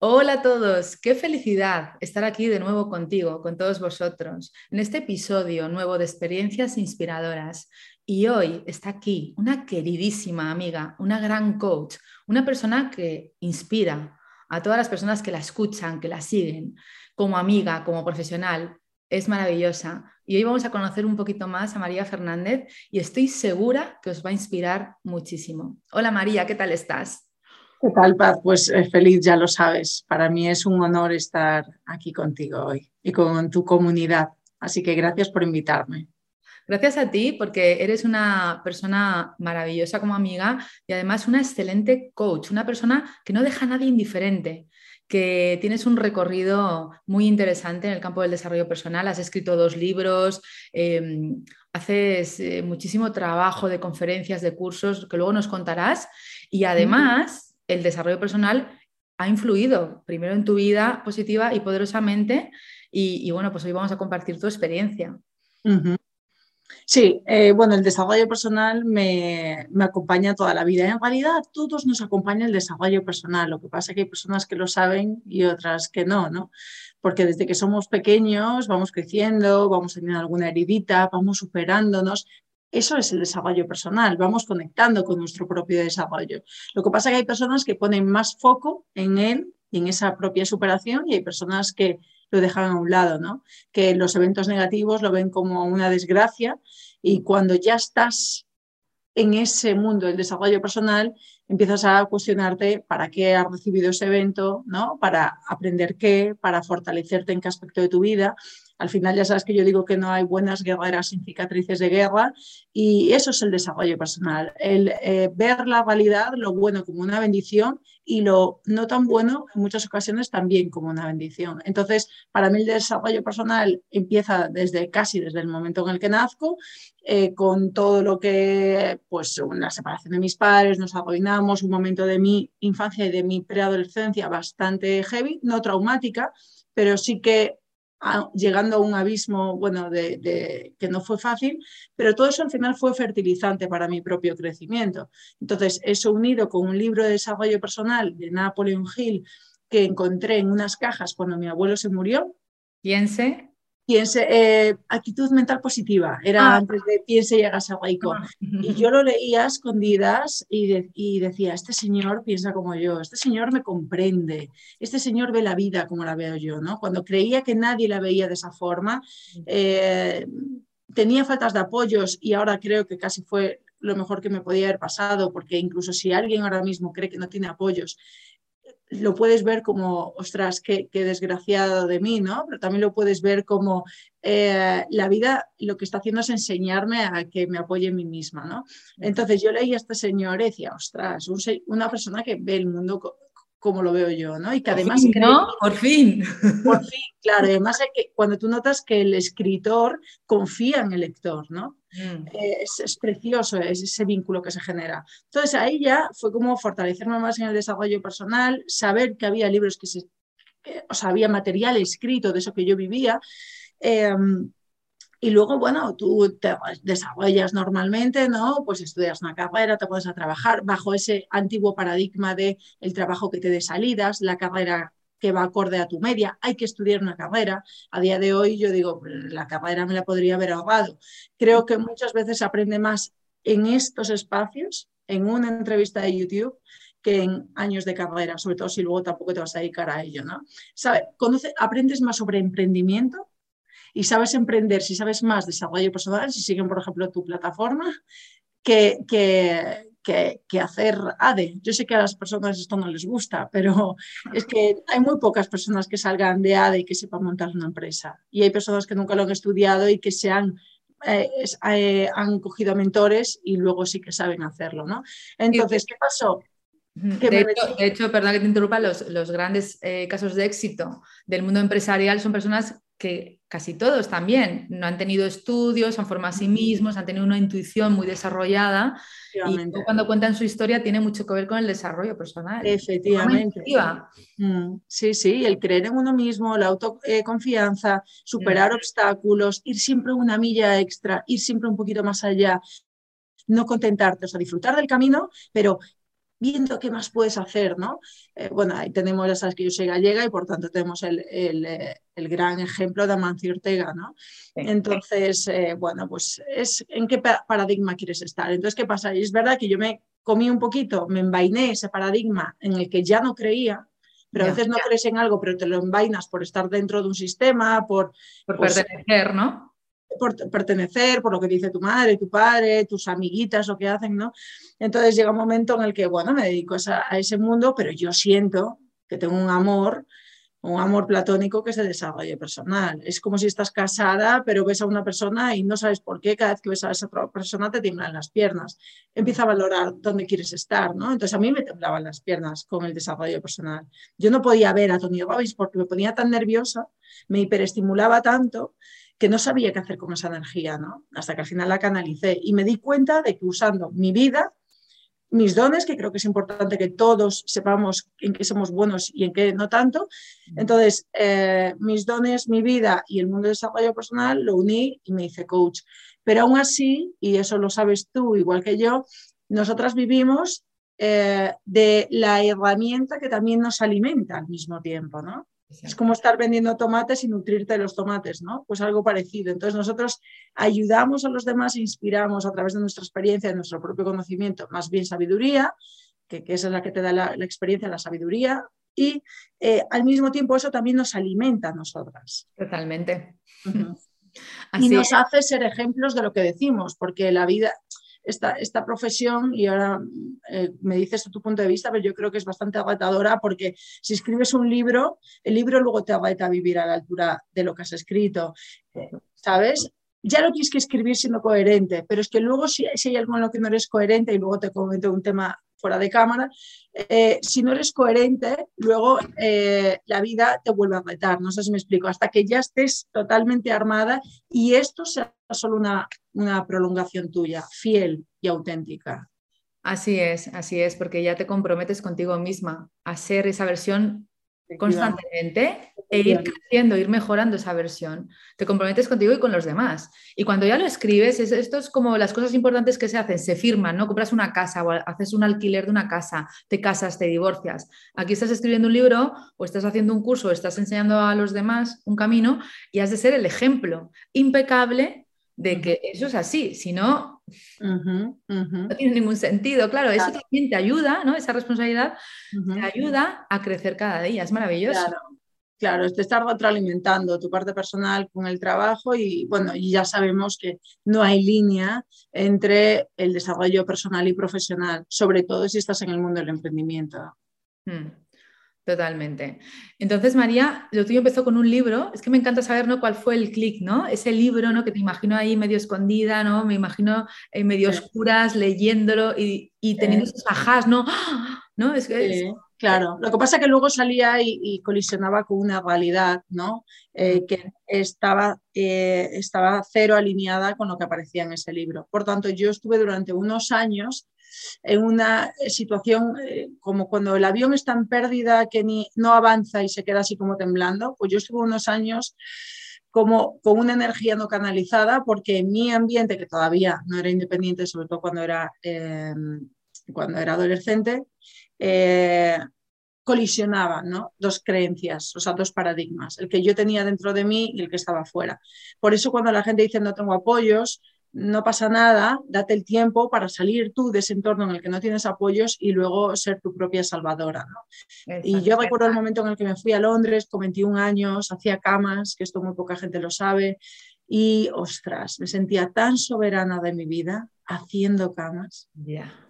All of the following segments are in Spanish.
Hola a todos, qué felicidad estar aquí de nuevo contigo, con todos vosotros, en este episodio nuevo de experiencias inspiradoras. Y hoy está aquí una queridísima amiga, una gran coach, una persona que inspira a todas las personas que la escuchan, que la siguen, como amiga, como profesional. Es maravillosa. Y hoy vamos a conocer un poquito más a María Fernández y estoy segura que os va a inspirar muchísimo. Hola María, ¿qué tal estás? ¿Qué tal, Paz? Pues eh, feliz, ya lo sabes. Para mí es un honor estar aquí contigo hoy y con tu comunidad. Así que gracias por invitarme. Gracias a ti porque eres una persona maravillosa como amiga y además una excelente coach, una persona que no deja a nadie indiferente, que tienes un recorrido muy interesante en el campo del desarrollo personal, has escrito dos libros, em, haces eh, muchísimo trabajo de conferencias, de cursos que luego nos contarás y además el desarrollo personal ha influido primero en tu vida positiva y poderosamente. Y, bueno, pues hoy vamos a compartir tu experiencia. Sí, eh, bueno, el desarrollo personal me, me, acompaña toda la vida. En realidad, todos nos acompaña el desarrollo personal. Lo que pasa es que hay personas que lo saben y otras que no, ¿no? Porque desde que somos pequeños vamos creciendo, vamos teniendo alguna heridita, vamos superándonos, eso es el desarrollo personal, vamos conectando con nuestro propio desarrollo. Lo que pasa es que hay personas que ponen más foco en él y en esa propia superación y hay personas que lo dejan a un lado, ¿no? Que los eventos negativos lo ven como una desgracia y cuando ya estás en ese mundo del desarrollo personal, empiezas a cuestionarte para qué has recibido ese evento, ¿no? Para aprender qué, para fortalecerte en qué aspecto de tu vida al final ya sabes que yo digo que no hay buenas guerreras sin cicatrices de guerra y eso es el desarrollo personal, el eh, ver la realidad, lo bueno como una bendición y lo no tan bueno en muchas ocasiones también como una bendición. Entonces, para mí el desarrollo personal empieza desde casi desde el momento en el que nazco, eh, con todo lo que, pues, la separación de mis padres, nos arruinamos, un momento de mi infancia y de mi preadolescencia bastante heavy, no traumática, pero sí que llegando a un abismo, bueno, de, que no fue fácil, pero todo eso al final fue fertilizante para mi propio crecimiento. Entonces, eso unido con un libro de desarrollo personal de Napoleon Hill que encontré en unas cajas cuando mi abuelo se murió. Piense piense, eh, actitud mental positiva, era ah. antes de piense y hagas algo ah, Y yo lo leía a escondidas y, decía, este señor piensa como yo, este señor me comprende, este señor ve la vida como la veo yo, ¿no? Cuando creía que nadie la veía de esa forma, eh, tenía faltas de apoyos y ahora creo que casi fue lo mejor que me podía haber pasado, porque incluso si alguien ahora mismo cree que no tiene apoyos, lo puedes ver como, ostras, qué, desgraciado de mí, ¿no? Pero también lo puedes ver como eh, la vida lo que está haciendo es enseñarme a que me apoye en mí misma, ¿no? Entonces yo leí a este señor y decía, ostras, una persona que ve el mundo como lo veo yo, ¿no? Y que además... ¿no? Por fin. Por fin, claro. Además, es que cuando tú notas que el escritor confía en el lector, ¿no? Mm. Es, precioso ese vínculo que se genera. Entonces, ahí ya fue como fortalecerme más en el desarrollo personal, saber que había libros que se... o sea, había material escrito de eso que yo vivía. Em, y luego, bueno, tú te desarrollas normalmente, ¿no? Pues estudias una carrera, te puedes a trabajar bajo ese antiguo paradigma de el trabajo que te dé salidas, la carrera que va acorde a tu media, hay que estudiar una carrera. A día de hoy yo digo, la carrera me la podría haber ahorrado. Creo que muchas veces aprende más en estos espacios, en una entrevista de YouTube, que en años de carrera, sobre todo si luego tampoco te vas a dedicar a ello, ¿no? ¿Sabe? Conoce, aprendes más sobre emprendimiento, y sabes emprender, si sabes más desarrollo personal, si siguen, por ejemplo, tu plataforma, que, que, que, hacer ADE. Yo sé que a las personas esto no les gusta, pero es que hay muy pocas personas que salgan de ADE y que sepan montar una empresa. Y hay personas que nunca lo han estudiado y que se han, eh, eh, han cogido mentores y luego sí que saben hacerlo. ¿no? Entonces, ¿qué pasó? De hecho, perdón que te interrumpa, los, los grandes eh, casos de éxito del mundo empresarial son personas que casi todos también no han tenido estudios, han formado a sí mismos, han tenido una intuición muy desarrollada y cuando cuentan su historia tiene mucho que ver con el desarrollo personal. Efectivamente. Mm, sí, sí, el creer en uno mismo, la autoconfianza, superar mm. obstáculos, ir siempre una milla extra, ir siempre un poquito más allá, no contentarte, o sea, disfrutar del camino, pero viendo qué más puedes hacer, ¿no? Eh, bueno, ahí tenemos, ya sabes que yo soy gallega y por tanto tenemos el, el, eh, el gran ejemplo de Amancio Ortega, ¿no? Entonces, eh, bueno, pues es en qué paradigma quieres estar. Entonces, ¿qué pasa? Y es verdad que yo me comí un poquito, me envainé ese paradigma en el que ya no creía, pero a veces no crees en algo, pero te lo envainas por estar dentro de un sistema, por... Por pues, pertenecer, ¿no? Por pertenecer, por lo que dice tu madre, tu padre, tus amiguitas, lo que hacen, ¿no? Entonces llega un momento en el que, bueno, me dedico a, ese mundo, pero yo siento que tengo un amor, un amor platónico que se desarrolle personal. Es como si estás casada, pero ves a una persona y no sabes por qué, cada vez que ves a esa otra persona te tiemblan las piernas. Empieza a valorar dónde quieres estar, ¿no? Entonces a mí me temblaban las piernas con el desarrollo personal. Yo no podía ver a Tony Robbins porque me ponía tan nerviosa, me hiperestimulaba tanto que no sabía qué hacer con esa energía, ¿no? Hasta que al final la canalicé y me di cuenta de que usando mi vida, mis dones, que creo que es importante que todos sepamos en qué somos buenos y en qué no tanto, entonces eh, mis dones, mi vida y el mundo de desarrollo personal lo uní y me hice coach. Pero aún así, y eso lo sabes tú igual que yo, nosotras vivimos eh, de la herramienta que también nos alimenta al mismo tiempo, ¿no? Es como estar vendiendo tomates y nutrirte de los tomates, ¿no? Pues algo parecido. Entonces nosotros ayudamos a los demás, inspiramos a través de nuestra experiencia, de nuestro propio conocimiento, más bien sabiduría, que, esa es la que te da la, experiencia, la sabiduría, y eh, al mismo tiempo eso también nos alimenta a nosotras. Totalmente. y nos hace ser ejemplos de lo que decimos, porque la vida, esta, profesión, y ahora eh, me dices tu punto de vista, pero yo creo que es bastante agotadora porque si escribes un libro, el libro luego te agota a vivir a la altura de lo que has escrito, ¿sabes? Ya lo tienes que escribir siendo coherente, pero es que luego si, hay algo en lo que no eres coherente, y luego te comento un tema fuera de cámara, eh, si no eres coherente, luego eh, la vida te vuelve a retar, no sé si me explico, hasta que ya estés totalmente armada y esto sea solo una, una prolongación tuya, fiel y auténtica. Así es, así es, porque ya te comprometes contigo misma a ser esa versión constantemente e ir creciendo, ir mejorando esa versión. Te comprometes contigo y con los demás. Y cuando ya lo escribes, esto es como las cosas importantes que se hacen, se firman, ¿no? Compras una casa o haces un alquiler de una casa, te casas, te divorcias. Aquí estás escribiendo un libro o estás haciendo un curso, o estás enseñando a los demás un camino y has de ser el ejemplo impecable de que eso es así, si no, no tiene ningún sentido. Claro, eso también te ayuda, ¿no? Esa responsabilidad te ayuda a crecer cada día, es maravilloso. Claro. te está retroalimentando tu parte personal con el trabajo y bueno, y ya sabemos que no hay línea entre el desarrollo personal y profesional, sobre todo si estás en el mundo del emprendimiento. Hmm. Totalmente. Entonces, María, lo tuyo empezó con un libro. Es que me encanta saber ¿no? cuál fue el clic, ¿no? Ese libro, ¿no? Que te imagino ahí medio escondida, ¿no? Me imagino en medio oscuras leyéndolo y, teniendo esos ajás, ¿no? ¿No? Es que, Claro, lo que pasa es que luego salía y, colisionaba con una realidad, ¿no? Eh, que estaba, eh, estaba cero alineada con lo que aparecía en ese libro. Por tanto, yo estuve durante unos años en una situación eh, como cuando el avión está en pérdida, que ni, no avanza y se queda así como temblando, pues yo estuve unos años como con una energía no canalizada, porque mi ambiente, que todavía no era independiente, sobre todo cuando era, em, cuando era adolescente, eh, colisionaban ¿no? dos creencias, o sea, dos paradigmas, el que yo tenía dentro de mí y el que estaba fuera. Por eso cuando la gente dice no tengo apoyos, no pasa nada, date el tiempo para salir tú de ese entorno en el que no tienes apoyos y luego ser tu propia salvadora. Y yo recuerdo el momento en el que me fui a Londres con 21 años, hacía camas, que esto muy poca gente lo sabe, y ostras, me sentía tan soberana de mi vida haciendo camas,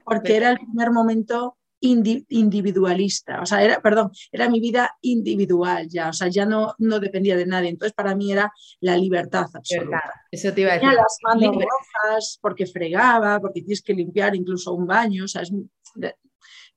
porque era el primer momento individualista, o sea, era, perdón, era mi vida individual ya, o sea, ya no, no dependía de nadie, entonces para mí era la libertad absoluta. Eso te iba a decir. Tenía las manos rojas porque fregaba, porque tienes que limpiar incluso un baño, o sea, es,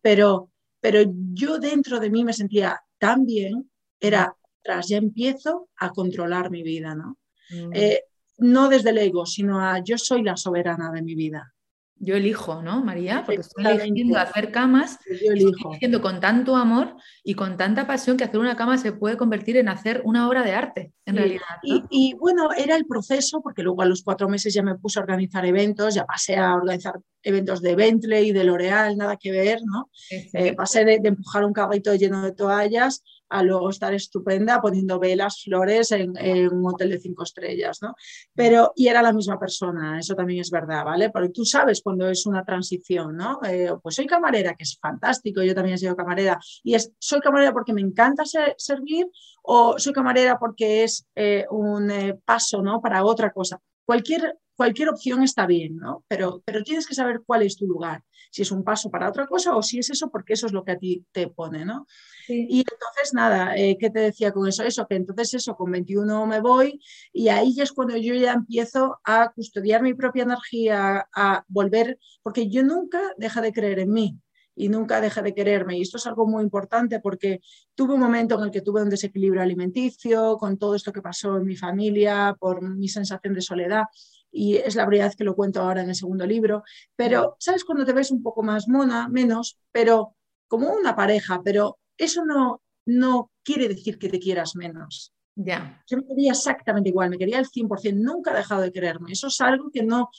pero, pero yo dentro de mí me sentía tan bien, era, tras ya empiezo a controlar mi vida, ¿no? Mm. Eh, no desde el ego, sino a yo soy la soberana de mi vida yo elijo, ¿no, María? Porque estoy eligiendo hacer camas, yo elijo. Estoy con tanto amor y con tanta pasión que hacer una cama se puede convertir en hacer una obra de arte, en realidad. Y, bueno, era el proceso, porque luego a los cuatro meses ya me puse a organizar eventos, ya pasé a organizar eventos de Bentley, de L'Oreal, nada que ver, ¿no? Eh, pasé de, de, empujar un carrito lleno de toallas a luego estar estupenda poniendo velas, flores en, un hotel de cinco estrellas, ¿no? Pero, y era la misma persona, eso también es verdad, ¿vale? Porque tú sabes cuando es una transición, ¿no? Eh, pues soy camarera, que es fantástico, yo también he sido camarera, y es, soy camarera porque me encanta servir o soy camarera porque es eh, un eh, paso, ¿no? Para otra cosa. Cualquier, cualquier opción está bien, ¿no? Pero, pero tienes que saber cuál es tu lugar, si es un paso para otra cosa o si es eso porque eso es lo que a ti te pone, ¿no? Y entonces, nada, eh, ¿qué te decía con eso? Eso, que entonces eso, con 21 me voy y ahí es cuando yo ya empiezo a custodiar mi propia energía, a volver, porque yo nunca deja de creer en mí y nunca deja de quererme. Y esto es algo muy importante porque tuve un momento en el que tuve un desequilibrio alimenticio, con todo esto que pasó en mi familia, por mi sensación de soledad. Y es la verdad que lo cuento ahora en el segundo libro. Pero, ¿sabes? Cuando te ves un poco más mona, menos, pero como una pareja, pero eso no, no quiere decir que te quieras menos. Ya. Yo me quería exactamente igual, me quería al 100%, nunca he dejado de quererme. Eso es algo que, no,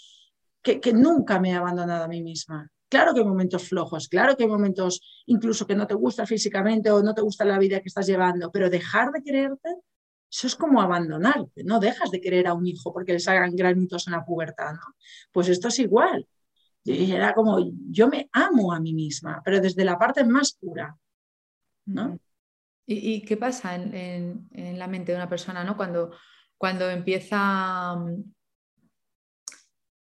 que, que nunca me he abandonado a mí misma. Claro que hay momentos flojos, claro que hay momentos incluso que no te gusta físicamente o no te gusta la vida que estás llevando, pero dejar de quererte, eso es como abandonarte, no dejas de querer a un hijo porque les hagan granitos en la pubertad, ¿no? Pues esto es igual. Era como, yo me amo a mí misma, pero desde la parte más pura. ¿no? ¿Y, qué pasa en, la mente de una persona ¿no? cuando, cuando empieza mm,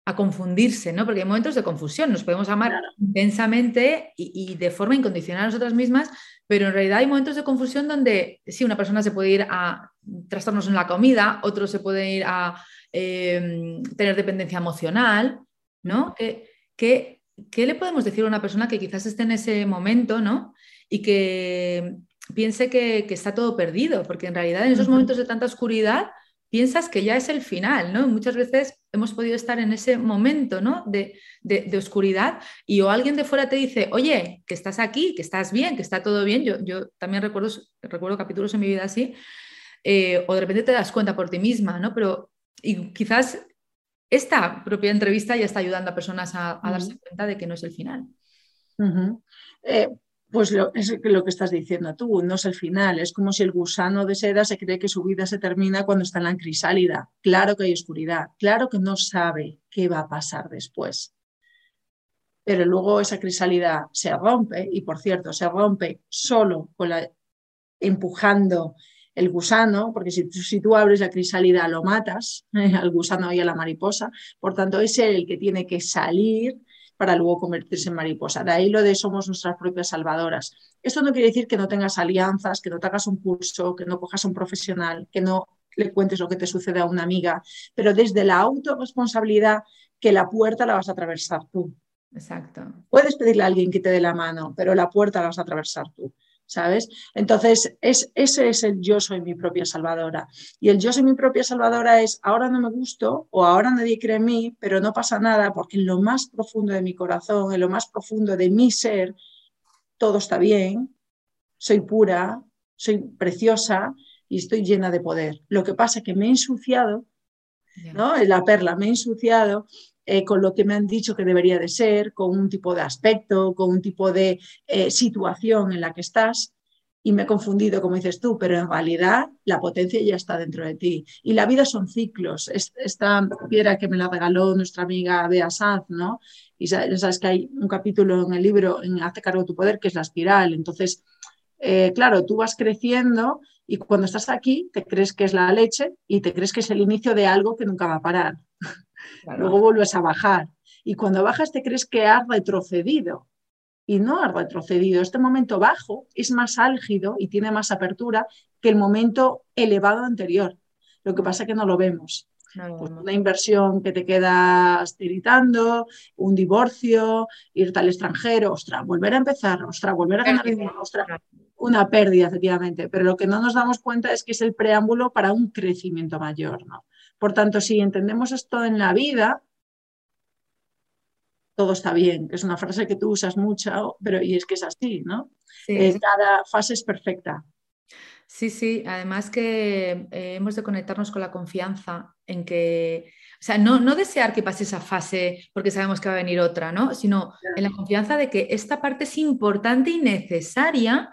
a confundirse, ¿no? Porque hay momentos de confusión, nos podemos amar intensamente y, de forma incondicional a nosotras mismas, pero en realidad hay momentos de confusión donde sí, una persona se puede ir a trastornos en la comida, otro se puede ir a em, tener dependencia emocional, ¿no? ¿Qué, qué, qué le podemos decir a una persona que quizás esté en ese momento, ¿no? y que piense que, está todo perdido, porque en realidad en esos momentos de tanta oscuridad piensas que ya es el final, ¿no? Muchas veces hemos podido estar en ese momento, ¿no? De, oscuridad y o alguien de fuera te dice, oye, que estás aquí, que estás bien, que está todo bien. Yo, yo también recuerdo, recuerdo capítulos en mi vida así, eh, o de repente te das cuenta por ti misma, ¿no? Pero y quizás esta propia entrevista ya está ayudando a personas a, darse cuenta de que no es el final. Pues lo, es lo que estás diciendo tú, no es el final. Es como si el gusano de seda se cree que su vida se termina cuando está en la crisálida. Claro que hay oscuridad, claro que no sabe qué va a pasar después. Pero luego esa crisálida se rompe, y por cierto, se rompe solo con la, empujando el gusano, porque si, si tú abres la crisálida lo matas, al gusano y a la mariposa. Por tanto, es él el que tiene que salir para luego convertirse en mariposa. De ahí lo de somos nuestras propias salvadoras. Esto no quiere decir que no tengas alianzas, que no te hagas un curso, que no cojas a un profesional, que no le cuentes lo que te sucede a una amiga, pero desde la autorresponsabilidad que la puerta la vas a atravesar tú. Exacto. Puedes pedirle a alguien que te dé la mano, pero la puerta la vas a atravesar tú. ¿Sabes? Entonces, es, ese es el yo soy mi propia salvadora. Y el yo soy mi propia salvadora es, ahora no me gusto o ahora nadie cree en mí, pero no pasa nada porque en lo más profundo de mi corazón, en lo más profundo de mi ser, todo está bien, soy pura, soy preciosa y estoy llena de poder. Lo que pasa es que me he ensuciado, ¿no? La perla, me he ensuciado eh, con lo que me han dicho que debería de ser, con un tipo de aspecto, con un tipo de eh, situación en la que estás. y me he confundido, como dices tú, pero en realidad la potencia ya está dentro de ti. Y la vida son ciclos. Esta piedra que me la regaló nuestra amiga Bea Sanz, ¿no? Y sabes que hay un capítulo en el libro, en Hazte cargo tu poder, que es la espiral. Entonces, eh, claro, tú vas creciendo y cuando estás aquí te crees que es la leche y te crees que es el inicio de algo que nunca va a parar. Luego vuelves a bajar. Y cuando bajas te crees que has retrocedido y no ha retrocedido. Este momento bajo es más álgido y tiene más apertura que el momento elevado anterior. Lo que pasa es que no lo vemos. Pues una inversión que te quedas tiritando, un divorcio, irte al extranjero, ostras, volver a empezar, ostras, volver a ganar dinero, ostras, una pérdida, efectivamente. Pero lo que no nos damos cuenta es que es el preámbulo para un crecimiento mayor. ¿no? Por tanto, si entendemos esto en la vida, todo está bien, que es una frase que tú usas mucho, pero y es que es así, ¿no? Eh, cada fase es perfecta. Sí, sí, además que eh, hemos de conectarnos con la confianza en que o sea, no, no, desear que pase esa fase porque sabemos que va a venir otra, ¿no? Sino en la confianza de que esta parte es importante y necesaria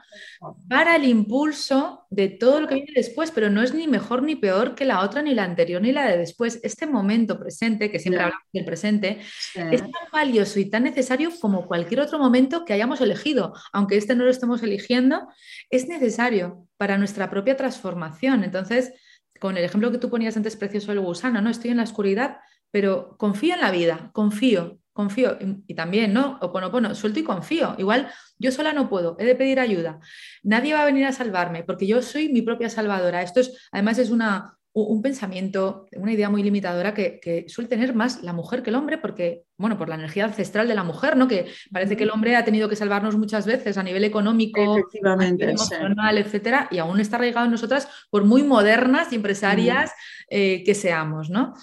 para el impulso de todo lo que viene después, pero no es ni mejor ni peor que la otra, ni la anterior, ni la de después. Este momento presente, que siempre hablamos del presente, es tan valioso y tan necesario como cualquier otro momento que hayamos elegido. Aunque este no lo estemos eligiendo, es necesario para nuestra propia transformación. Entonces, con el ejemplo que tú ponías antes, precioso del gusano, ¿no? Estoy en la oscuridad, pero confío en la vida, confío, confío. Y, también, ¿no? O bueno, bueno, suelto y confío. Igual yo sola no puedo, he de pedir ayuda. Nadie va a venir a salvarme porque yo soy mi propia salvadora. Esto es, además, es una, un pensamiento, una idea muy limitadora que, suele tener más la mujer que el hombre, porque, bueno, por la energía ancestral de la mujer, ¿no? Que parece que el hombre ha tenido que salvarnos muchas veces a nivel económico, emocional, etcétera, y aún está arraigado en nosotras por muy modernas y empresarias eh, que seamos, ¿no?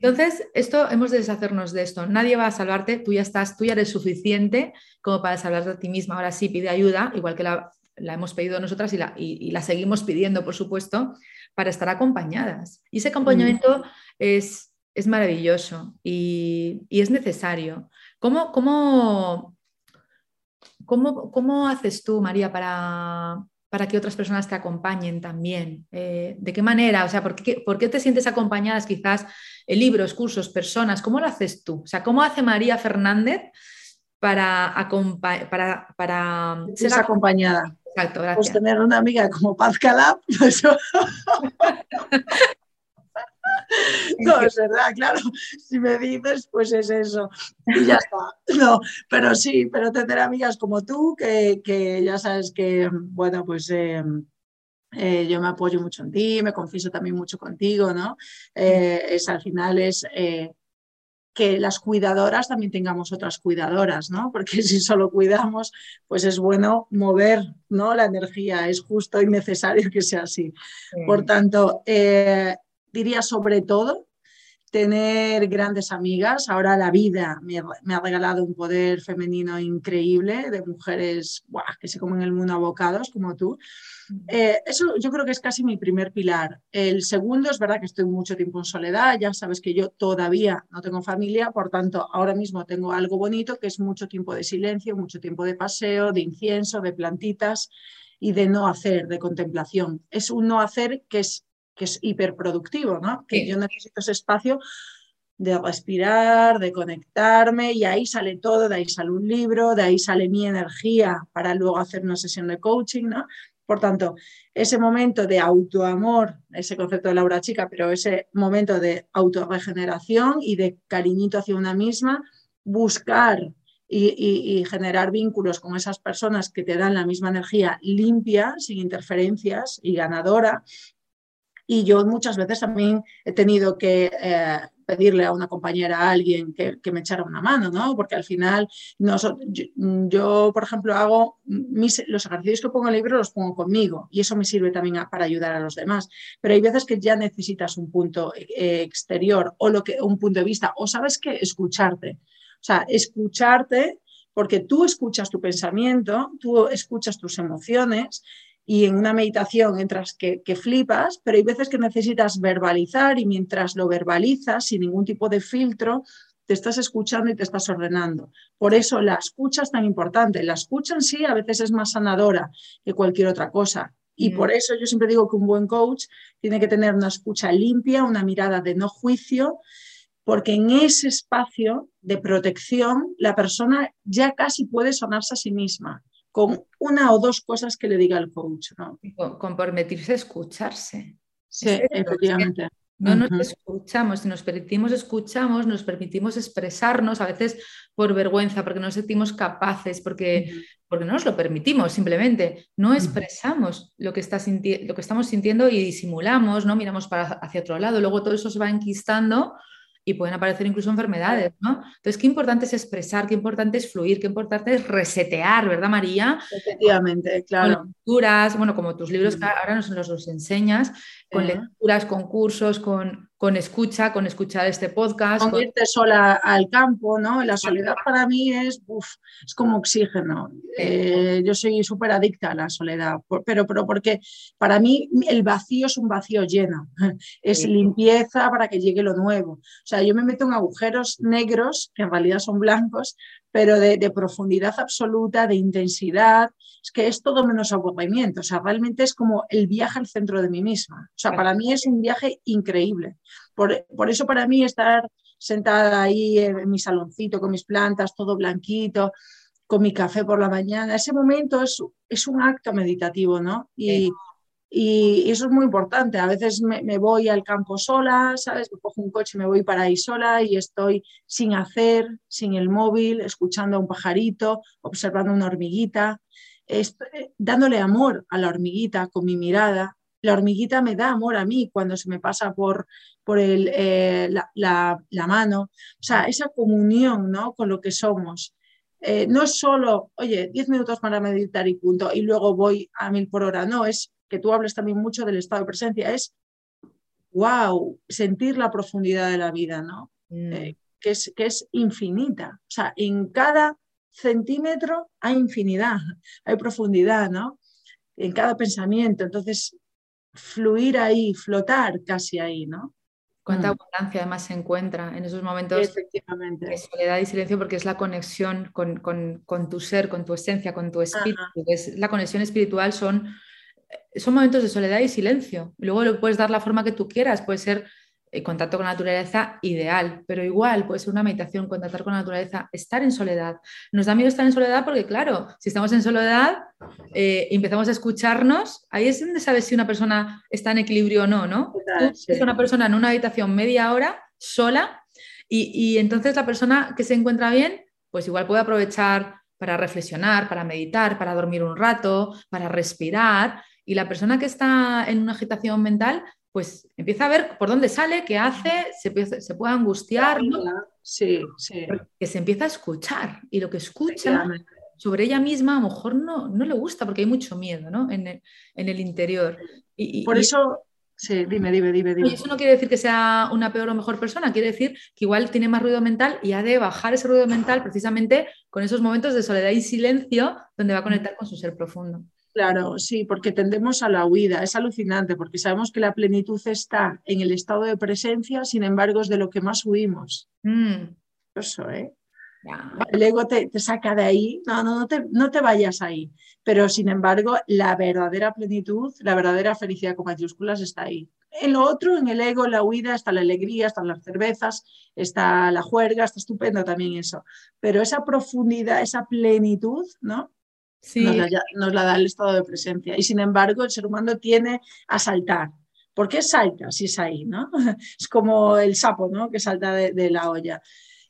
Entonces, esto hemos de deshacernos de esto. Nadie va a salvarte, tú ya estás, tú ya eres suficiente como para salvarte a ti misma. Ahora sí, pide ayuda, igual que la, hemos pedido nosotras y la, y la seguimos pidiendo, por supuesto para estar acompañadas. Y ese acompañamiento es, es, maravilloso y, es necesario. ¿Cómo, cómo, cómo, cómo haces tú, María, para, para que otras personas te acompañen también? Eh, ¿De qué manera? O sea, ¿por qué, ¿por qué, te sientes acompañadas quizás en libros, cursos, personas? ¿Cómo lo haces tú? O sea, ¿cómo hace María Fernández para, para, para ser acompañada? Exacto, gracias. Pues tener una amiga como Paz Calab, pues No, es verdad, claro. Si me dices, pues es eso. Y ya está. No, pero sí, pero tener amigas como tú, que, que ya sabes que, bueno, pues eh, eh, yo me apoyo mucho en ti, me confieso también mucho contigo, ¿no? Eh, es al final es que las cuidadoras también tengamos otras cuidadoras, ¿no? Porque si solo cuidamos, pues es bueno mover, ¿no? La energía, es justo y necesario que sea así. Por tanto, eh, diría sobre todo tener grandes amigas. Ahora la vida me, ha regalado un poder femenino increíble de mujeres que se comen el mundo abocados como tú. Eh, eso yo creo que es casi mi primer pilar. El segundo es verdad que estoy mucho tiempo en soledad, ya sabes que yo todavía no tengo familia, por tanto ahora mismo tengo algo bonito que es mucho tiempo de silencio, mucho tiempo de paseo, de incienso, de plantitas y de no hacer, de contemplación. Es un no hacer que es, que es hiperproductivo, ¿no? que yo necesito ese espacio de respirar, de conectarme y ahí sale todo, de ahí sale un libro, de ahí sale mi energía para luego hacer una sesión de coaching, ¿no? Por tanto, ese momento de autoamor, ese concepto de Laura Chica, pero ese momento de autorregeneración y de cariñito hacia una misma, buscar y, generar vínculos con esas personas que te dan la misma energía limpia, sin interferencias y ganadora. Y yo muchas veces también he tenido que eh, pedirle a una compañera, a alguien que, me echara una mano, ¿no? Porque al final, yo, por ejemplo, hago los ejercicios que pongo en el libro los pongo conmigo y eso me sirve también para ayudar a los demás. Pero hay veces que ya necesitas un punto eh, exterior o lo que, un punto de vista, o sabes que escucharte. O sea, escucharte porque tú escuchas tu pensamiento, tú escuchas tus emociones y en una meditación entras que, flipas, pero hay veces que necesitas verbalizar y mientras lo verbalizas sin ningún tipo de filtro, te estás escuchando y te estás ordenando. Por eso la escucha es tan importante. La escucha en sí a veces es más sanadora que cualquier otra cosa. Y por eso yo siempre digo que un buen coach tiene que tener una escucha limpia, una mirada de no juicio, porque en ese espacio de protección la persona ya casi puede sonarse a sí misma con una o dos cosas que le diga el coach. ¿no? Con, permitirse escucharse. Sí, efectivamente. No nos escuchamos, si nos permitimos escuchamos, nos permitimos expresarnos, a veces por vergüenza, porque no nos sentimos capaces, porque, porque no nos lo permitimos simplemente, no expresamos lo que, está lo que estamos sintiendo y disimulamos, ¿no? miramos para hacia otro lado, luego todo eso se va enquistando y pueden aparecer incluso enfermedades, ¿no? Entonces, qué importante es expresar, qué importante es fluir, qué importante es resetear, ¿verdad, María? Efectivamente, claro. Con lecturas, bueno, como tus libros que ahora nos los, enseñas, con lecturas, con cursos, con, con escucha, con escuchar este podcast. Con, irte sola al campo, ¿no? La soledad para mí es, es como oxígeno. Eh, yo soy súper adicta a la soledad, pero, pero porque para mí el vacío es un vacío lleno, es limpieza para que llegue lo nuevo. O sea, yo me meto en agujeros negros, que en realidad son blancos, pero de, profundidad absoluta, de intensidad, es que es todo menos aburrimiento, o sea, realmente es como el viaje al centro de mí misma. O sea, para mí es un viaje increíble. Por, eso para mí estar sentada ahí en mi saloncito con mis plantas, todo blanquito, con mi café por la mañana, ese momento es, es un acto meditativo, ¿no? Y, y, eso es muy importante. A veces me, voy al campo sola, ¿sabes? Me cojo un coche y me voy para ahí sola y estoy sin hacer, sin el móvil, escuchando a un pajarito, observando una hormiguita, eh, dándole amor a la hormiguita con mi mirada, la hormiguita me da amor a mí cuando se me pasa por, por el, eh, la, mano. O sea, esa comunión ¿no? con lo que somos. Eh, no es solo, oye, 10 minutos para meditar y punto, y luego voy a mil por hora. No, es que tú hables también mucho del estado de presencia. Es, wow, sentir la profundidad de la vida, ¿no? Mm. Eh, que, es, que es infinita. O sea, en cada centímetro hay infinidad, hay profundidad, ¿no? En cada pensamiento. Entonces, fluir ahí, flotar casi ahí, ¿no? Cuánta mm. abundancia además se encuentra en esos momentos de soledad y silencio porque es la conexión con, tu ser, con tu esencia, con tu espíritu. Es, la conexión espiritual son, son momentos de soledad y silencio. Luego le puedes dar la forma que tú quieras, puede ser el contacto con la naturaleza ideal, pero igual puede ser una meditación, contactar con la naturaleza, estar en soledad. Nos da miedo estar en soledad porque, claro, si estamos en soledad, eh, empezamos a escucharnos, ahí es donde sabes si una persona está en equilibrio o no, ¿no? Es una persona en una habitación media hora, sola, y, y entonces la persona que se encuentra bien, pues igual puede aprovechar para reflexionar, para meditar, para dormir un rato, para respirar. Y la persona que está en una agitación mental pues empieza a ver por dónde sale, qué hace, se, se puede angustiar, Sí, sí. Que se empieza a escuchar y lo que escucha sobre ella misma a lo mejor no, no le gusta porque hay mucho miedo ¿no? en, el, interior. Y, por eso, sí, dime, dime, dime. dime. eso no quiere decir que sea una peor o mejor persona, quiere decir que igual tiene más ruido mental y ha de bajar ese ruido mental precisamente con esos momentos de soledad y silencio donde va a conectar con su ser profundo. Claro, sí, porque tendemos a la huida. Es alucinante porque sabemos que la plenitud está en el estado de presencia, sin embargo es de lo que más huimos. Mm. Eso, ¿eh? El ego te, saca de ahí, no, no, no te, no te vayas ahí. Pero sin embargo, la verdadera plenitud, la verdadera felicidad con mayúsculas está ahí. En lo otro, en el ego, la huida, está la alegría, están las cervezas, está la juerga, está estupendo también eso. Pero esa profundidad, esa plenitud, ¿no? Nos, la, da el estado de presencia. Y sin embargo, el ser humano tiene a saltar. ¿Por qué salta si es ahí? ¿no? Es como el sapo ¿no? que salta de la olla.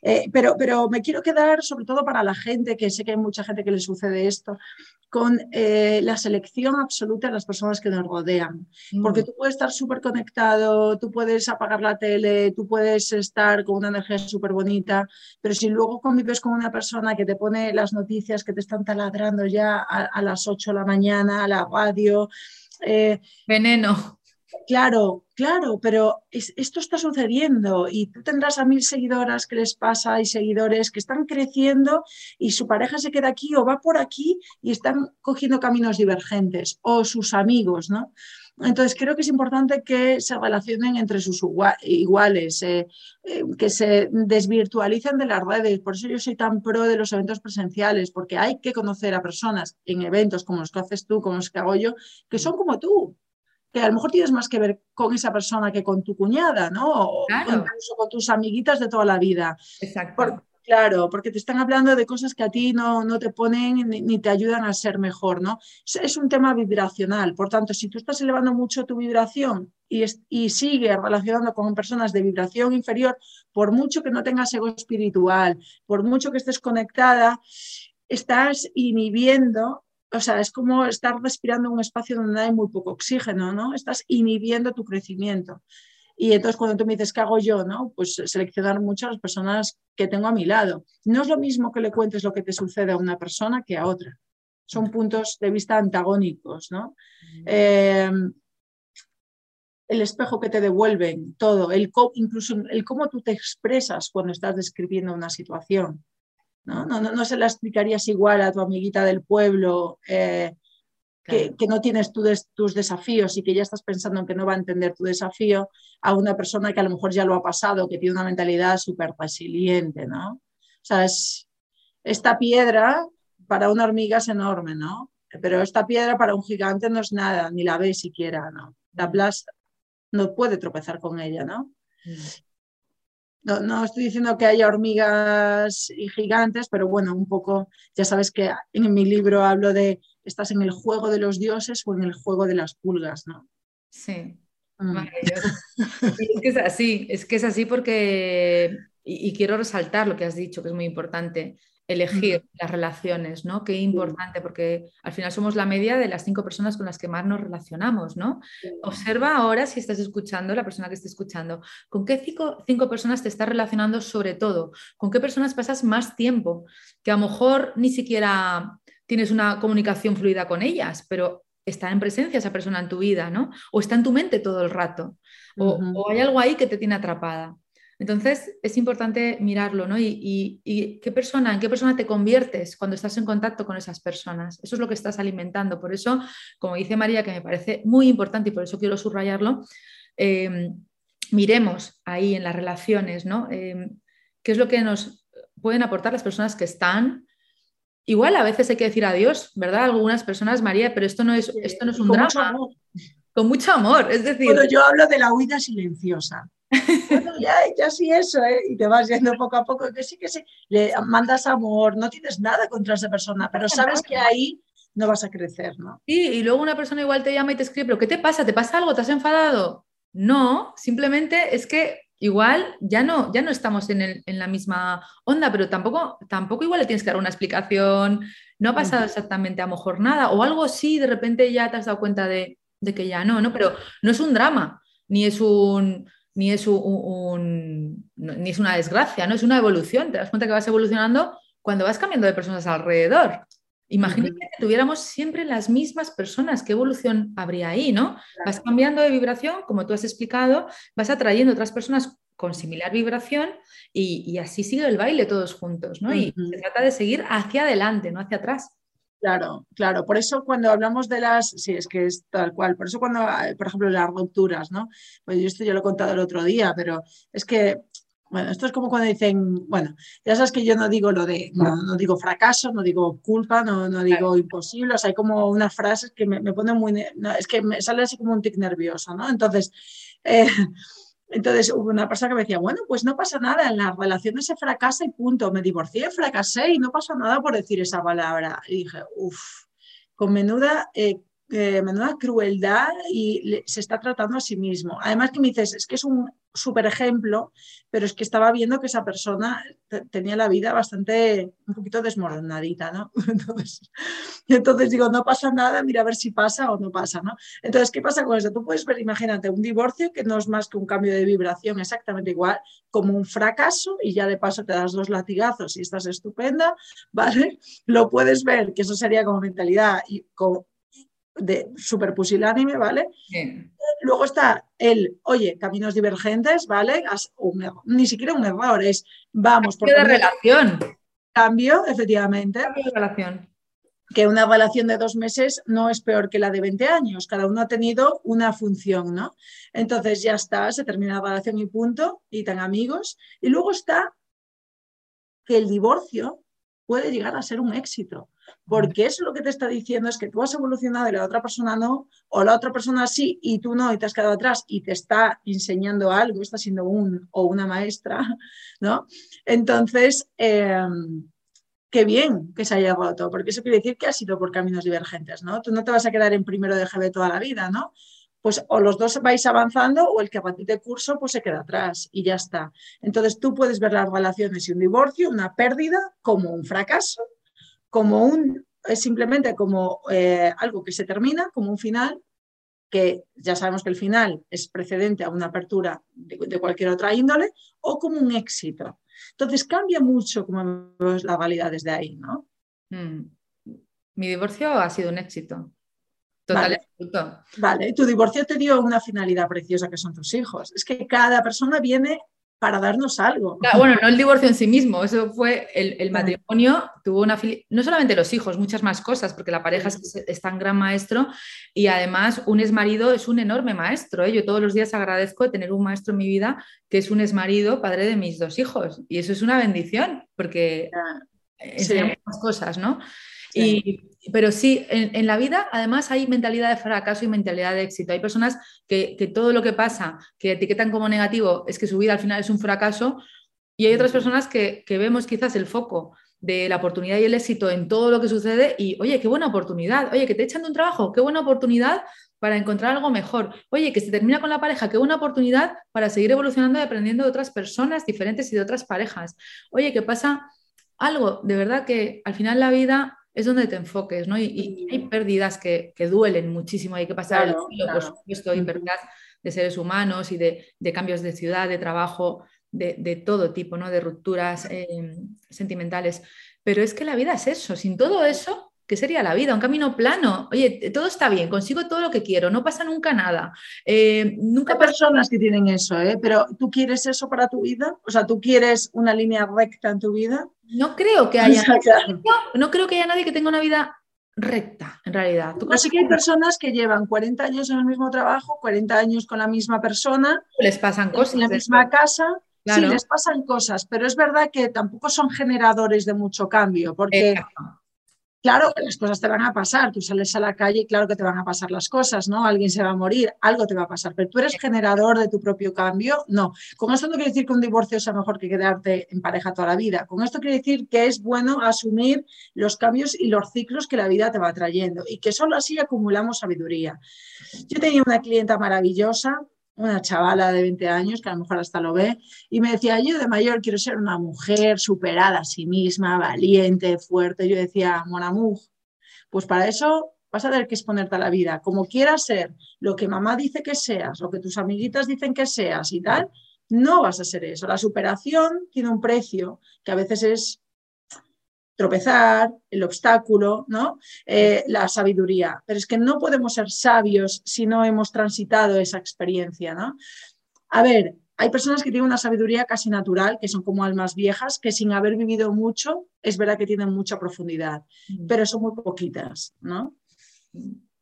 Eh, pero, pero me quiero quedar sobre todo para la gente, que sé que hay mucha gente que le sucede esto, con eh, la selección absoluta de las personas que nos rodean. Mm. Porque tú puedes estar súper conectado, tú puedes apagar la tele, tú puedes estar con una energía súper bonita, pero si luego convives con una persona que te pone las noticias que te están taladrando ya a, las 8 de la mañana, a la radio. Eh, Veneno. Claro, claro, pero esto está sucediendo y tú tendrás a mil seguidoras que les pasa y seguidores que están creciendo y su pareja se queda aquí o va por aquí y están cogiendo caminos divergentes o sus amigos, ¿no? entonces creo que es importante que se relacionen entre sus iguales, eh, eh, que se desvirtualicen de las redes. Por eso yo soy tan pro de los eventos presenciales, porque hay que conocer a personas en eventos como los que haces tú, como los que hago yo, que son como tú, que a lo mejor tienes más que ver con esa persona que con tu cuñada, ¿no? O incluso con tus amiguitas de toda la vida. Exacto. claro, porque te están hablando de cosas que a ti no, no te ponen ni, te ayudan a ser mejor, ¿no? Es, un tema vibracional. Por tanto, si tú estás elevando mucho tu vibración y, y sigues relacionando con personas de vibración inferior, por mucho que no tengas ego espiritual, por mucho que estés conectada, estás inhibiendo o sea, es como estar respirando en un espacio donde hay muy poco oxígeno, ¿no? Estás inhibiendo tu crecimiento. Y entonces cuando tú me dices, ¿qué hago yo? ¿no? Pues seleccionar mucho a las personas que tengo a mi lado. No es lo mismo que le cuentes lo que te sucede a una persona que a otra. Son puntos de vista antagónicos, ¿no? Em, el espejo que te devuelven, todo, el incluso el cómo tú te expresas cuando estás describiendo una situación. ¿No? No, no, se la explicarías igual a tu amiguita del pueblo eh, que, no tienes tus desafíos y que ya estás pensando en que no va a entender tu desafío a una persona que a lo mejor ya lo ha pasado, que tiene una mentalidad súper resiliente, ¿no? O sea, esta piedra para una hormiga es enorme, ¿no? Pero esta piedra para un gigante no es nada, ni la ve siquiera, ¿no? La aplasta, no puede tropezar con ella, ¿no? Mm. No, estoy diciendo que haya hormigas y gigantes, pero bueno, un poco, ya sabes que en mi libro hablo de, estás en el juego de los dioses o en el juego de las pulgas, ¿no? Sí. Mm. es que es así, es que es así porque, y, quiero resaltar lo que has dicho, que es muy importante, elegir las relaciones, ¿no? Qué importante, porque al final somos la media de las cinco personas con las que más nos relacionamos, ¿no? Observa ahora si estás escuchando, la persona que esté escuchando, con qué cinco, cinco, personas te estás relacionando sobre todo, con qué personas pasas más tiempo, que a lo mejor ni siquiera tienes una comunicación fluida con ellas, pero está en presencia esa persona en tu vida, ¿no? O está en tu mente todo el rato, o hay algo ahí que te tiene atrapada. Entonces, es importante mirarlo, ¿no? Y, qué persona, en qué persona te conviertes cuando estás en contacto con esas personas. Eso es lo que estás alimentando. Por eso, como dice María, que me parece muy importante y por eso quiero subrayarlo, em, miremos ahí en las relaciones, ¿no? Em, ¿Qué es lo que nos pueden aportar las personas que están? Igual a veces hay que decir adiós, ¿verdad? Algunas personas, María, pero esto no es, esto no es un drama. Con mucho amor, es decir. Bueno, yo hablo de la huida silenciosa bueno, ya, ya sí eso, ¿eh? y te vas yendo poco a poco, que sí, que sí, le mandas amor, no tienes nada contra esa persona, pero sabes que ahí no vas a crecer, ¿no? Sí, y luego una persona igual te llama y te escribe, pero ¿qué te pasa? ¿Te pasa algo? ¿Te has enfadado? No, simplemente es que igual ya no, ya no estamos en, el, en la misma onda, pero tampoco, tampoco igual le tienes que dar una explicación, no ha pasado exactamente a lo mejor nada, o algo así, de repente ya te has dado cuenta de, de que ya no, ¿no? Pero no es un drama, ni es un ni es, un, ni es una desgracia, ¿no? Es una evolución. Te das cuenta que vas evolucionando cuando vas cambiando de personas alrededor. Imagínate que tuviéramos siempre las mismas personas, ¿qué evolución habría ahí, no? Vas cambiando de vibración, como tú has explicado, vas atrayendo otras personas con similar vibración y, así sigue el baile todos juntos, ¿no? Y se trata de seguir hacia adelante, no hacia atrás. Claro, claro. Por eso cuando hablamos de las, sí, es que es tal cual. Por eso cuando, por ejemplo, las rupturas, ¿no? Pues yo esto ya lo he contado el otro día, pero es que, bueno, esto es como cuando dicen, bueno, ya sabes que yo no digo lo de, no, digo fracaso, no digo culpa, no, no digo imposible, o sea, hay como unas frases que me, me ponen muy, es que me sale así como un tic nervioso, ¿no? Entonces, eh, entonces hubo una persona que me decía, bueno, pues no pasa nada, en las relaciones se fracasa y punto. Me divorcié, fracasé y no pasa nada por decir esa palabra. Y dije, uff, con menuda eh, eh, menuda crueldad y se está tratando a sí mismo. Además que me dices, es que es un súper ejemplo, pero es que estaba viendo que esa persona tenía la vida bastante, un poquito desmoronadita, ¿no? Entonces, entonces digo, no pasa nada, mira a ver si pasa o no pasa, ¿no? Entonces, ¿qué pasa con eso? Tú puedes ver, imagínate, un divorcio que no es más que un cambio de vibración exactamente igual, como un fracaso y ya de paso te das dos latigazos y estás estupenda, ¿vale? Lo puedes ver, que eso sería como mentalidad y como de super pusilánime, ¿vale? Luego está el, oye, caminos divergentes, ¿vale? ni siquiera un error, es vamos por... de relación. Cambio, efectivamente. Cambio de relación. que una relación de dos meses no es peor que la de 20 años, cada uno ha tenido una función, ¿no? Entonces ya está, se termina la relación y punto, y tan amigos. Y luego está que el divorcio puede llegar a ser un éxito, porque eso lo que te está diciendo es que tú has evolucionado y la otra persona no, o la otra persona sí y tú no y te has quedado atrás y te está enseñando algo, está siendo un o una maestra, ¿no? Entonces, em, qué bien que se haya roto, porque eso quiere decir que ha sido por caminos divergentes, ¿no? Tú no te vas a quedar en primero de GB toda la vida, ¿no? Pues o los dos vais avanzando o el que repite curso pues se queda atrás y ya está. Entonces tú puedes ver las relaciones y un divorcio, una pérdida, como un fracaso, como un, es simplemente como eh, algo que se termina, como un final, que ya sabemos que el final es precedente a una apertura de cualquier otra índole, o como un éxito. Entonces cambia mucho como vemos la validad desde ahí, ¿no? Mm. Mi divorcio ha sido un éxito. Total vale. vale, tu divorcio te dio una finalidad preciosa que son tus hijos. Es que cada persona viene para darnos algo. bueno, no el divorcio en sí mismo, eso fue el, matrimonio, tuvo una no solamente los hijos, muchas más cosas, porque la pareja es, tan gran maestro y además un exmarido es un enorme maestro. ¿eh? Yo todos los días agradezco tener un maestro en mi vida que es un exmarido, padre de mis dos hijos, y eso es una bendición, porque enseña muchas cosas, ¿no? Pero sí, en, la vida además hay mentalidad de fracaso y mentalidad de éxito. Hay personas que, todo lo que pasa, que etiquetan como negativo, es que su vida al final es un fracaso. Y hay otras personas que, vemos quizás el foco de la oportunidad y el éxito en todo lo que sucede y, oye, qué buena oportunidad, oye, que te echan de un trabajo, qué buena oportunidad para encontrar algo mejor, oye, que se termina con la pareja, qué buena oportunidad para seguir evolucionando y aprendiendo de otras personas diferentes y de otras parejas, oye, que pasa algo, de verdad que al final la vida es donde te enfoques, ¿no? Y, hay pérdidas que, duelen muchísimo, hay que pasar el filo, por supuesto, y pérdidas de seres humanos y de, cambios de ciudad, de trabajo, de, todo tipo, ¿no? De rupturas em, sentimentales. Pero es que la vida es eso, sin todo eso, ¿qué sería la vida? Un camino plano. Oye, todo está bien, consigo todo lo que quiero, no pasa nunca nada. Eh, nunca Hay personas que tienen eso, ¿eh? pero ¿tú quieres eso para tu vida? O sea, ¿tú quieres una línea recta en tu vida? No creo que haya, no, creo que haya nadie que tenga una vida recta, en realidad. ¿Tú Así que hay personas que llevan 40 años en el mismo trabajo, 40 años con la misma persona. Les pasan cosas. En la misma casa. Sí, les pasan cosas, pero es verdad que tampoco son generadores de mucho cambio, porque Claro que las cosas te van a pasar, tú sales a la calle y claro que te van a pasar las cosas, ¿no? Alguien se va a morir, algo te va a pasar, pero tú eres generador de tu propio cambio, no. Con esto no quiere decir que un divorcio sea mejor que quedarte en pareja toda la vida, con esto quiere decir que es bueno asumir los cambios y los ciclos que la vida te va trayendo y que solo así acumulamos sabiduría. Yo tenía una clienta maravillosa una chavala de 20 años, que a lo mejor hasta lo ve, y me decía, yo de mayor quiero ser una mujer superada a sí misma, valiente, fuerte. Yo decía, Monamug, pues para eso vas a tener que exponerte a la vida, como quieras ser, lo que mamá dice que seas, lo que tus amiguitas dicen que seas y tal, no vas a ser eso. La superación tiene un precio que a veces es tropezar, el obstáculo, ¿no? Eh, la sabiduría. Pero es que no podemos ser sabios si no hemos transitado esa experiencia. ¿no? A ver, hay personas que tienen una sabiduría casi natural, que son como almas viejas, que sin haber vivido mucho, es verdad que tienen mucha profundidad, mm. pero son muy poquitas. ¿no?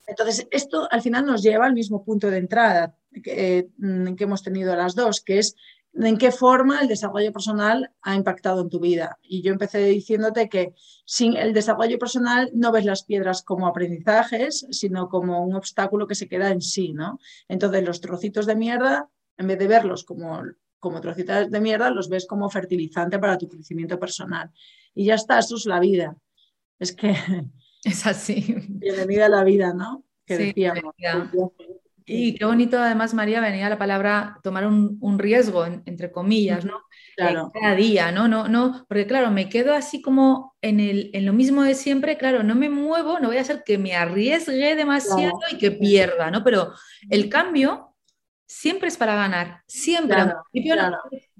Entonces, esto al final nos lleva al mismo punto de entrada que, eh, que hemos tenido las dos, que es en qué forma el desarrollo personal ha impactado en tu vida. Y yo empecé diciéndote que sin el desarrollo personal no ves las piedras como aprendizajes, sino como un obstáculo que se queda en sí, ¿no? Entonces los trocitos de mierda, en vez de verlos como, como trocitos de mierda, los ves como fertilizante para tu crecimiento personal. Y ya está, eso es la vida. Es que... Es así. Bienvenida a la vida, ¿no? Que decíamos. Y qué bonito además, María, venía la palabra tomar un, riesgo, entre comillas, ¿no? Claro. cada día, ¿no? ¿no? No, porque claro, me quedo así como en, el, en lo mismo de siempre, claro, no me muevo, no voy a hacer que me arriesgue demasiado y que pierda, ¿no? Pero el cambio siempre es para ganar, siempre,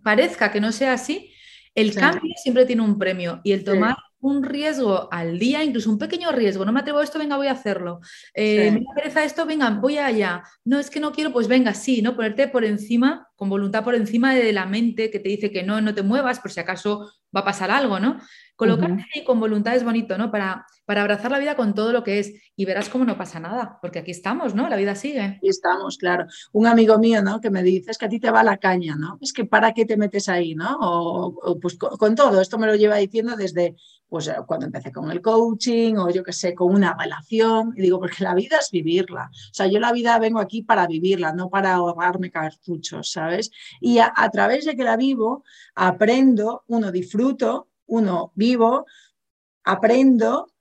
parezca que no sea así, el cambio siempre tiene un premio y el tomar un riesgo al día, incluso un pequeño riesgo, no me atrevo a esto, venga, voy a hacerlo. Eh, Me interesa esto, venga, voy allá. No, es que no quiero, pues venga, sí, ¿no? Ponerte por encima, con voluntad por encima de la mente que te dice que no, no te muevas, por si acaso va a pasar algo, ¿no? Colocarte ahí con voluntad es bonito, ¿no? Para, para abrazar la vida con todo lo que es y verás cómo no pasa nada, porque aquí estamos, ¿no? La vida sigue. Aquí estamos, claro. Un amigo mío, ¿no? Que me dice, es que a ti te va la caña, ¿no? Es que para qué te metes ahí, ¿no? O, pues con, todo, esto me lo lleva diciendo desde pues eh, cuando empecé con el coaching o yo qué sé, con una relación. Y digo, porque la vida es vivirla. O sea, yo la vida vengo aquí para vivirla, no para ahorrarme cartuchos, ¿sabes? Y a través de que la vivo, aprendo, uno disfruto uno, vivo, aprendo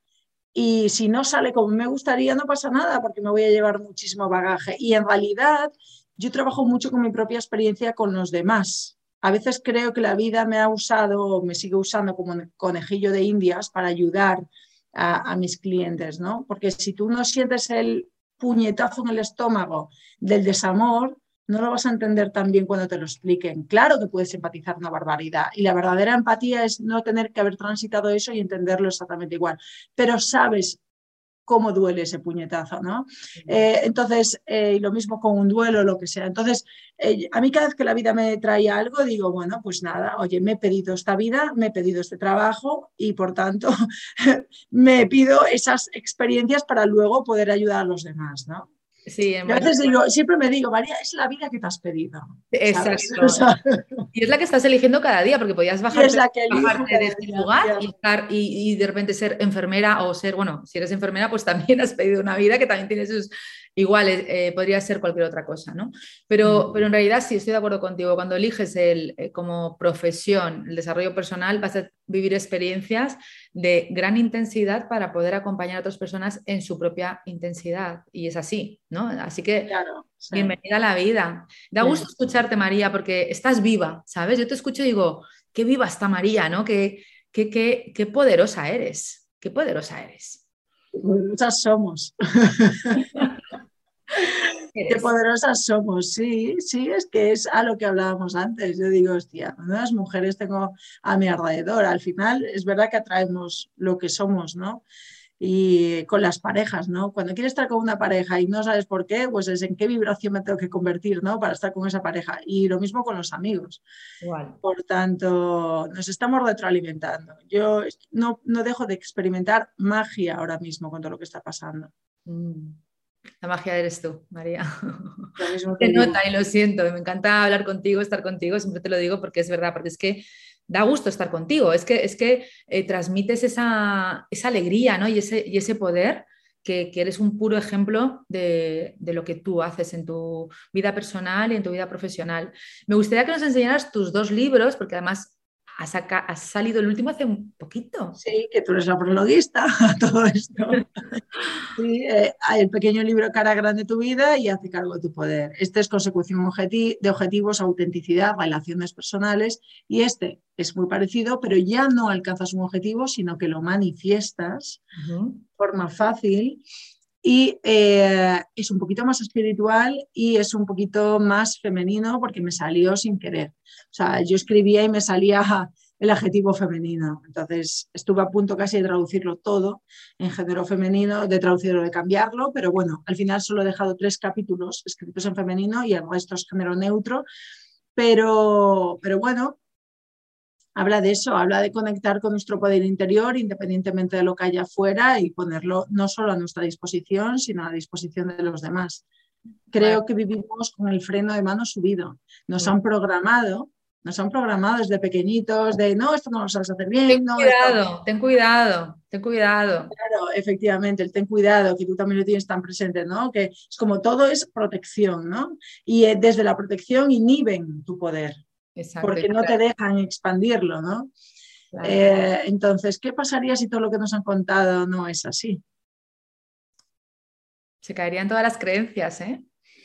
y si no sale como me gustaría, no pasa nada porque me voy a llevar muchísimo bagaje. Y en realidad yo trabajo mucho con mi propia experiencia con los demás. A veces creo que la vida me ha usado me sigue usando como conejillo de indias para ayudar a, a mis clientes, ¿no? Porque si tú no sientes el puñetazo en el estómago del desamor, no lo vas a entender tan bien cuando te lo expliquen. Claro que puedes empatizar una barbaridad y la verdadera empatía es no tener que haber transitado eso y entenderlo exactamente igual, pero sabes cómo duele ese puñetazo, ¿no? Eh, entonces, eh, y lo mismo con un duelo, lo que sea. Entonces, eh, a mí cada vez que la vida me trae algo, digo, bueno, pues nada, oye, me he pedido esta vida, me he pedido este trabajo y por tanto me pido esas experiencias para luego poder ayudar a los demás, ¿no? Sí, a veces digo, siempre me digo, María, es la vida que te has pedido. Exacto. y es la que estás eligiendo cada día, porque podías bajar de este lugar y, y, de repente ser enfermera o ser, bueno, si eres enfermera, pues también has pedido una vida que también tiene sus, igual eh, podría ser cualquier otra cosa, ¿no? Pero, pero en realidad sí estoy de acuerdo contigo, cuando eliges el, eh, como profesión el desarrollo personal, vas a vivir experiencias de gran intensidad para poder acompañar a otras personas en su propia intensidad. Y es así, ¿no? Así que bienvenida a la vida. Da gusto escucharte, María, porque estás viva, ¿sabes? Yo te escucho y digo, qué viva está María, ¿no? Qué, qué, qué, qué poderosa eres, qué poderosa eres. Muchas somos. Qué poderosas somos, sí, sí, es que es a lo que hablábamos antes. Yo digo, hostia, las mujeres tengo a mi alrededor. Al final es verdad que atraemos lo que somos, ¿no? Y con las parejas, ¿no? Cuando quieres estar con una pareja y no sabes por qué, pues es en qué vibración me tengo que convertir, ¿no? Para estar con esa pareja. Y lo mismo con los amigos. Por tanto, nos estamos retroalimentando. Yo no, no dejo de experimentar magia ahora mismo con todo lo que está pasando. Mm. La magia eres tú, María. Te nota y lo siento, me encanta hablar contigo, estar contigo, siempre te lo digo porque es verdad, porque es que da gusto estar contigo, es que, es que eh, transmites esa, alegría ¿no? y, ese, y ese poder que, eres un puro ejemplo de, de, lo que tú haces en tu vida personal y en tu vida profesional. Me gustaría que nos enseñaras tus dos libros, porque además ha, salido el último hace un poquito. Sí, que tú eres la prologuista a todo esto. Sí, eh, el pequeño libro Cara Grande tu vida y Hace cargo de tu poder. Este es consecución de objetivos, autenticidad, relaciones personales y este es muy parecido, pero ya no alcanzas un objetivo, sino que lo manifiestas de forma fácil y eh, es un poquito más espiritual y es un poquito más femenino porque me salió sin querer. O sea, yo escribía y me salía el adjetivo femenino. Entonces estuve a punto casi de traducirlo todo en género femenino, de traducirlo, de cambiarlo, pero bueno, al final solo he dejado tres capítulos escritos en femenino y el resto es género neutro. Pero, pero bueno, habla de eso, habla de conectar con nuestro poder interior independientemente de lo que haya afuera y ponerlo no solo a nuestra disposición, sino a la disposición de los demás. Creo que vivimos con el freno de mano subido. Nos han programado, nos han programado desde pequeñitos de no, esto no lo sabes hacer bien. Ten cuidado, ten cuidado, ten cuidado. Claro, efectivamente, el ten cuidado, que tú también lo tienes tan presente, ¿no? Que es como todo es protección, ¿no? Y eh, desde la protección inhiben tu poder porque no te dejan expandirlo, ¿no? Eh, entonces, ¿qué pasaría si todo lo que nos han contado no es así? Se caerían todas las creencias, ¿eh?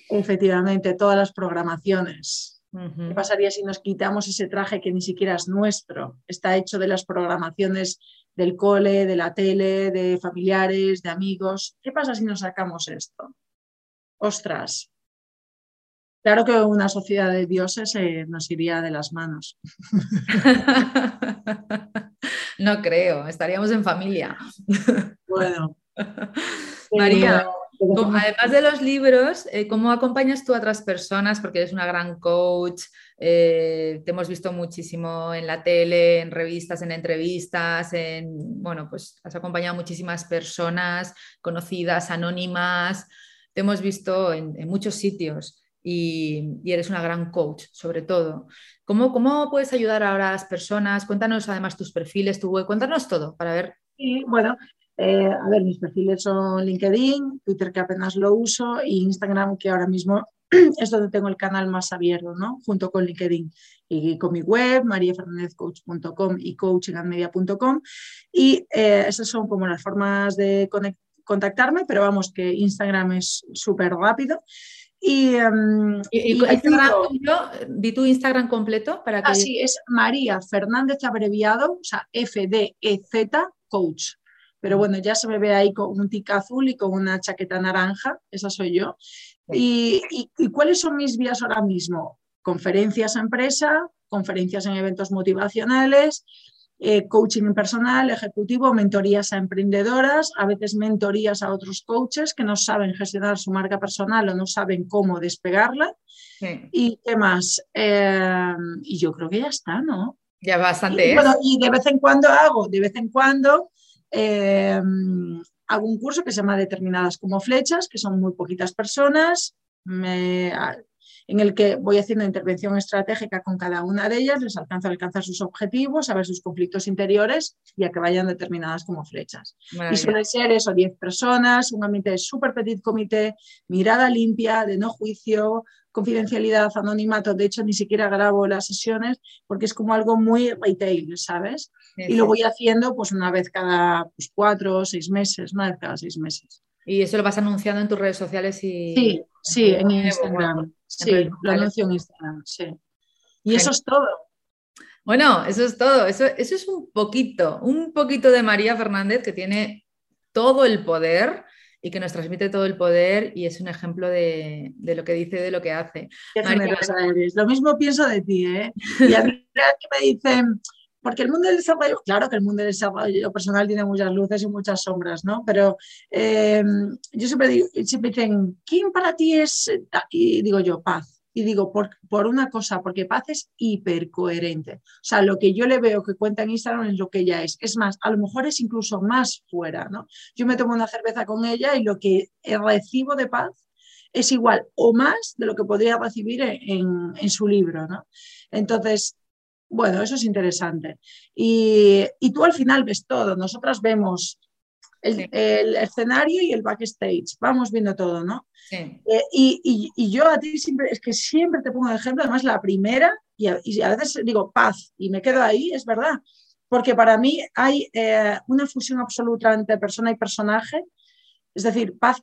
Efectivamente, todas las programaciones. ¿Qué pasaría si nos quitamos ese traje que ni siquiera es nuestro? Está hecho de las programaciones del cole, de la tele, de familiares, de amigos. ¿Qué pasa si nos sacamos esto? Ostras, Claro que una sociedad de dioses eh, nos iría de las manos. no creo, estaríamos en familia. Bueno. María, además de los libros, eh, ¿cómo acompañas tú a otras personas? Porque eres una gran coach, eh, te hemos visto muchísimo en la tele, en revistas, en entrevistas, en, bueno, pues has acompañado a muchísimas personas conocidas, anónimas, te hemos visto en, muchos sitios y, eres una gran coach, sobre todo. ¿Cómo, ¿Cómo puedes ayudar ahora a las personas? Cuéntanos además tus perfiles, tu web, cuéntanos todo para ver. Sí, bueno, eh, a ver, mis perfiles son LinkedIn, Twitter que apenas lo uso y Instagram que ahora mismo es donde tengo el canal más abierto, ¿no? Junto con LinkedIn y con mi web, mariafernandezcoach.com y coachingandmedia.com. Y eh, esas son como las formas de contactarme, pero vamos, que Instagram es súper rápido. Y, um, di tu Instagram completo para que. Así es María Fernández abreviado, o sea, F-D-E-Z, coach. Pero bueno, ya se me ve ahí con un tic azul y con una chaqueta naranja, esa soy yo. ¿Y, cuáles son mis vías ahora mismo? Conferencias a empresa, conferencias en eventos motivacionales, eh, coaching personal, ejecutivo, mentorías a emprendedoras, a veces mentorías a otros coaches que no saben gestionar su marca personal o no saben cómo despegarla. ¿Y qué más? Eh, y yo creo que ya está, ¿no? Ya bastante. Y, bueno, y de vez en cuando hago, de vez en cuando Em, hago un curso que se llama Determinadas como flechas, que son muy poquitas personas, en el que voy haciendo intervención estratégica con cada una de ellas, les alcanzo a alcanzar sus objetivos, a ver sus conflictos interiores y a que vayan determinadas como flechas. Y suele ser eso, 10 personas, un ambiente de súper petit comité, mirada limpia, de no juicio, confidencialidad, anonimato. De hecho, ni siquiera grabo las sesiones porque es como algo muy retail, ¿sabes? y lo voy haciendo pues una vez cada pues, cuatro o seis meses, una vez cada seis meses. Y eso lo vas anunciando en tus redes sociales y... Sí, sí, en Instagram. Sí, lo anuncio en Instagram, sí. Y eso es todo. Bueno, eso es todo. Eso, eso es un poquito, un poquito de María Fernández que tiene todo el poder y que nos transmite todo el poder y es un ejemplo de, lo que dice, de lo que hace. Lo mismo pienso de ti, ¿eh? Y a mí que me dicen, porque el mundo del desarrollo, claro que el mundo del desarrollo personal tiene muchas luces y muchas sombras, ¿no? Pero eh, yo siempre digo, siempre dicen, ¿quién para ti es? Y digo yo, paz. Y digo, por, por una cosa, porque paz es hipercoherente. O sea, lo que yo le veo que cuenta en Instagram es lo que ella es. Es más, a lo mejor es incluso más fuera, ¿no? Yo me tomo una cerveza con ella y lo que recibo de paz es igual o más de lo que podría recibir en, en su libro, ¿no? Entonces, bueno, eso es interesante. Y, tú al final ves todo. Nosotras vemos el, escenario y el backstage. Vamos viendo todo, ¿no? Sí. Eh, y, yo a ti siempre, es que siempre te pongo de ejemplo, además la primera, y a, veces digo paz, y me quedo ahí, es verdad. Porque para mí hay eh, una fusión absoluta entre persona y personaje. Es decir, paz,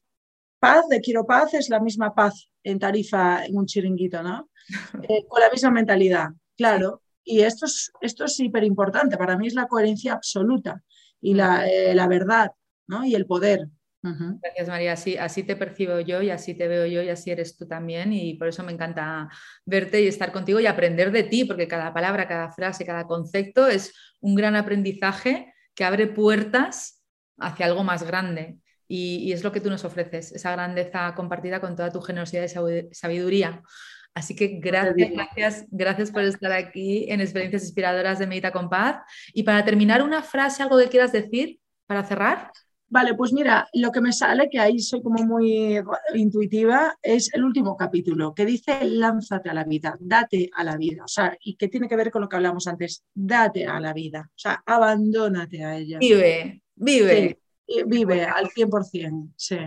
paz de quiero paz es la misma paz en tarifa en un chiringuito, ¿no? Eh, con la misma mentalidad, claro. Y esto es esto es súper importante. Para mí es la coherencia absoluta y la, eh, verdad ¿no? y el poder. Gracias, María. Así, así te percibo yo y así te veo yo y así eres tú también. Y por eso me encanta verte y estar contigo y aprender de ti, porque cada palabra, cada frase, cada concepto es un gran aprendizaje que abre puertas hacia algo más grande. Y, y es lo que tú nos ofreces, esa grandeza compartida con toda tu generosidad y sabiduría. Así que gracias, gracias, gracias por estar aquí en Experiencias Inspiradoras de Medita con Paz. Y para terminar, una frase, algo que quieras decir para cerrar. Vale, pues mira, lo que me sale, que ahí soy como muy intuitiva, es el último capítulo, que dice lánzate a la vida, date a la vida, o sea, y que tiene que ver con lo que hablamos antes, date a la vida, o sea, abandónate a ella. Vive, vive. vive al 100%, sí.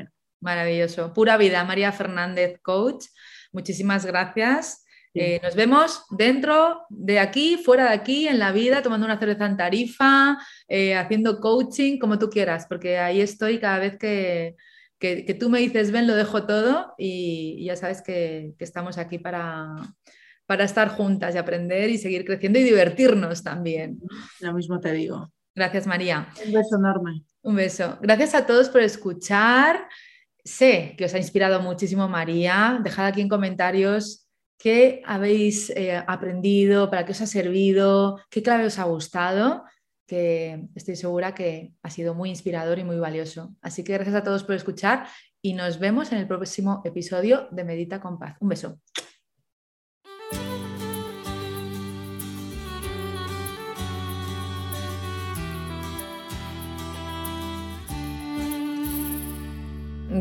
Maravilloso. Pura vida, María Fernández, coach. Muchísimas gracias. Eh, nos vemos dentro de aquí, fuera de aquí, en la vida, tomando una cerveza en tarifa, eh, haciendo coaching, como tú quieras, porque ahí estoy cada vez que, tú me dices, ven, lo dejo todo y, ya sabes que, estamos aquí para, para estar juntas y aprender y seguir creciendo y divertirnos también. Lo mismo te digo. Gracias, María. Un beso enorme. Un beso. Gracias a todos por escuchar. Sé que os ha inspirado muchísimo María. Dejad aquí en comentarios qué habéis eh, aprendido, para qué os ha servido, qué clave os ha gustado. que estoy segura que ha sido muy inspirador y muy valioso. Así que gracias a todos por escuchar y nos vemos en el próximo episodio de Medita con Paz. Un beso.